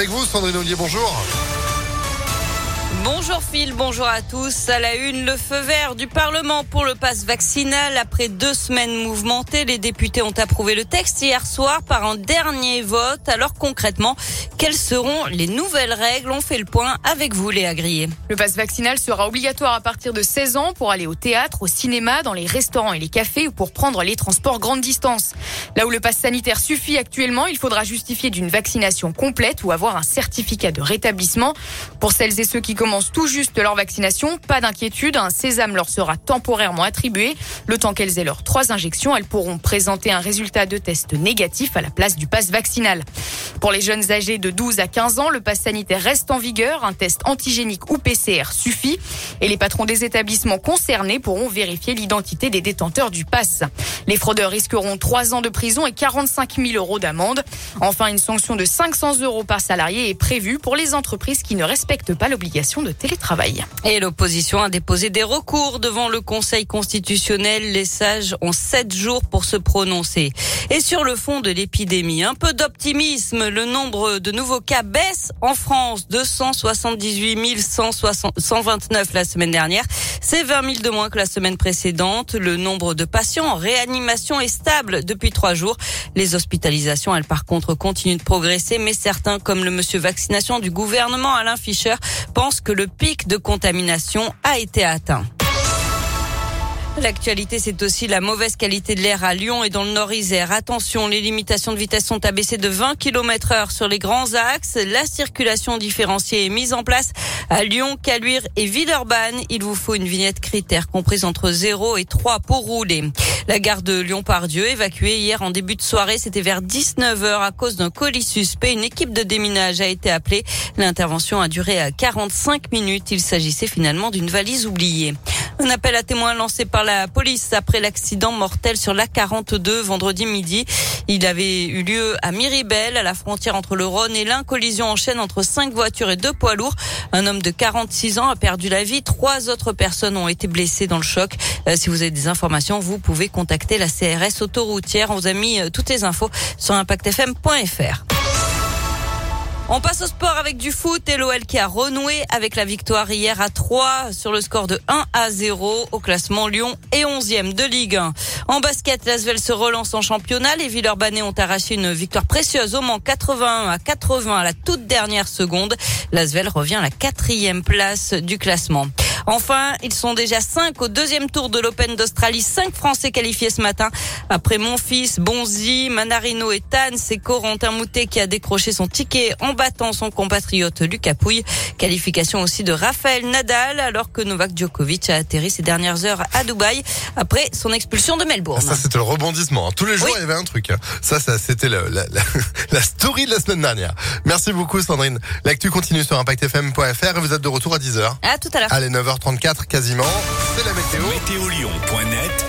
Avec vous, Sandrine Ollier, bonjour. Bonjour Phil, bonjour à tous. À la une, le feu vert du Parlement pour le passe vaccinal. Après deux semaines mouvementées, les députés ont approuvé le texte hier soir par un dernier vote. Alors concrètement, quelles seront les nouvelles règles? On fait le point avec vous, Léa Grillet. Le passe vaccinal sera obligatoire à partir de 16 ans pour aller au théâtre, au cinéma, dans les restaurants et les cafés ou pour prendre les transports grande distance. Là où le passe sanitaire suffit actuellement, il faudra justifier d'une vaccination complète ou avoir un certificat de rétablissement. Pour celles et ceux qui commencent tout juste leur vaccination, pas d'inquiétude, un sésame leur sera temporairement attribué. Le temps qu'elles aient leurs trois injections, elles pourront présenter un résultat de test négatif à la place du passe vaccinal. Pour les jeunes âgés de 12 à 15 ans, le passe sanitaire reste en vigueur. Un test antigénique ou PCR suffit. Et les patrons des établissements concernés pourront vérifier l'identité des détenteurs du pass. Les fraudeurs risqueront 3 ans de prison et 45 000 euros d'amende. Enfin, une sanction de 500 euros par salarié est prévue pour les entreprises qui ne respectent pas l'obligation de télétravail. Et l'opposition a déposé des recours devant le Conseil constitutionnel. Les sages ont 7 jours pour se prononcer. Et sur le fond de l'épidémie, un peu d'optimisme. Le nombre de nouveaux cas baisse en France. 278 129 la semaine dernière. C'est 20 000 de moins que la semaine précédente. Le nombre de patients en réanimation est stable depuis trois jours. Les hospitalisations, elles, par contre, continuent de progresser, mais certains, comme le monsieur vaccination du gouvernement Alain Fischer, pensent que le pic de contamination a été atteint. L'actualité, c'est aussi la mauvaise qualité de l'air à Lyon et dans le Nord-Isère. Attention, les limitations de vitesse sont abaissées de 20 km heure sur les grands axes. La circulation différenciée est mise en place à Lyon, Caluire et Villeurbanne. Il vous faut une vignette critère comprise entre 0 et 3 pour rouler. La gare de Lyon-Pardieu, évacuée hier en début de soirée, c'était vers 19h à cause d'un colis suspect. Une équipe de déminage a été appelée. L'intervention a duré à 45 minutes. Il s'agissait finalement d'une valise oubliée. Un appel à témoins lancé par la police après l'accident mortel sur l'A42 vendredi midi. Il avait eu lieu à Miribel, à la frontière entre le Rhône et l'Ain. Collision en chaîne entre cinq voitures et deux poids lourds. Un homme de 46 ans a perdu la vie. Trois autres personnes ont été blessées dans le choc. Euh, si vous avez des informations, vous pouvez contacter la CRS autoroutière. On vous a mis euh, toutes les infos sur impactfm.fr. On passe au sport avec du foot et l'OL qui a renoué avec la victoire hier à 3 sur le score de 1 à 0 au classement Lyon et 11e de Ligue 1. En basket, l'Asvel se relance en championnat. Les Villeurbanais ont arraché une victoire précieuse au Mans 81 à 80 à la toute dernière seconde. L'Asvel revient à la quatrième place du classement. Enfin, ils sont déjà cinq au deuxième tour de l'Open d'Australie. Cinq Français qualifiés ce matin. Après Monfils, Bonzi, Manarino et Tan, c'est Corentin Moutet qui a décroché son ticket en battant son compatriote Lucas Pouille. Qualification aussi de Raphaël Nadal alors que Novak Djokovic a atterri ces dernières heures à Dubaï après son expulsion de Melbourne. Ça, c'était le rebondissement. Tous les jours, il y avait un truc. Ça, ça c'était la, la, la, story de la semaine dernière. Merci beaucoup, Sandrine. L'actu continue sur ImpactFM.fr et vous êtes de retour à 10h. À tout à l'heure. Allez, 9h34 quasiment. C'est la météo. Météolion.net